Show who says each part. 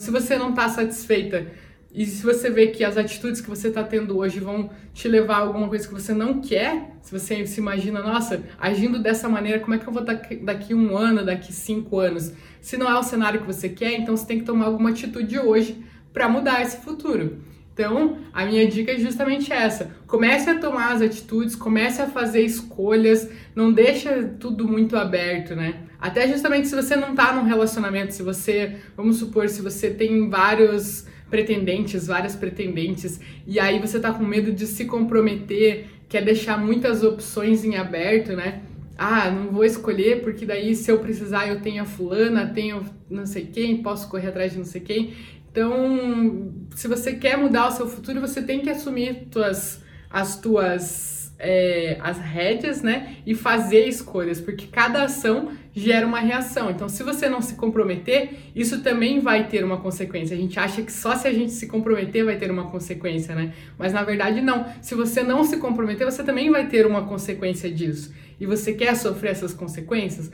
Speaker 1: Se você não está satisfeita e se você vê que as atitudes que você está tendo hoje vão te levar a alguma coisa que você não quer, se você se imagina, nossa, agindo dessa maneira, como é que eu vou daqui, daqui um ano, daqui cinco anos? Se não é o cenário que você quer, então você tem que tomar alguma atitude hoje para mudar esse futuro. Então, a minha dica é justamente essa. Comece a tomar as atitudes, comece a fazer escolhas, não deixa tudo muito aberto, né? Até justamente se você não tá num relacionamento, se você, vamos supor, se você tem vários pretendentes, várias pretendentes, e aí você tá com medo de se comprometer, quer deixar muitas opções em aberto, né? Ah, não vou escolher porque daí se eu precisar eu tenho a fulana, tenho não sei quem, posso correr atrás de não sei quem. Então, se você quer mudar o seu futuro, você tem que assumir tuas, as tuas é, as rédeas, né? E fazer escolhas, porque cada ação gera uma reação. Então, se você não se comprometer, isso também vai ter uma consequência. A gente acha que só se a gente se comprometer vai ter uma consequência, né? Mas na verdade, não. Se você não se comprometer, você também vai ter uma consequência disso. E você quer sofrer essas consequências?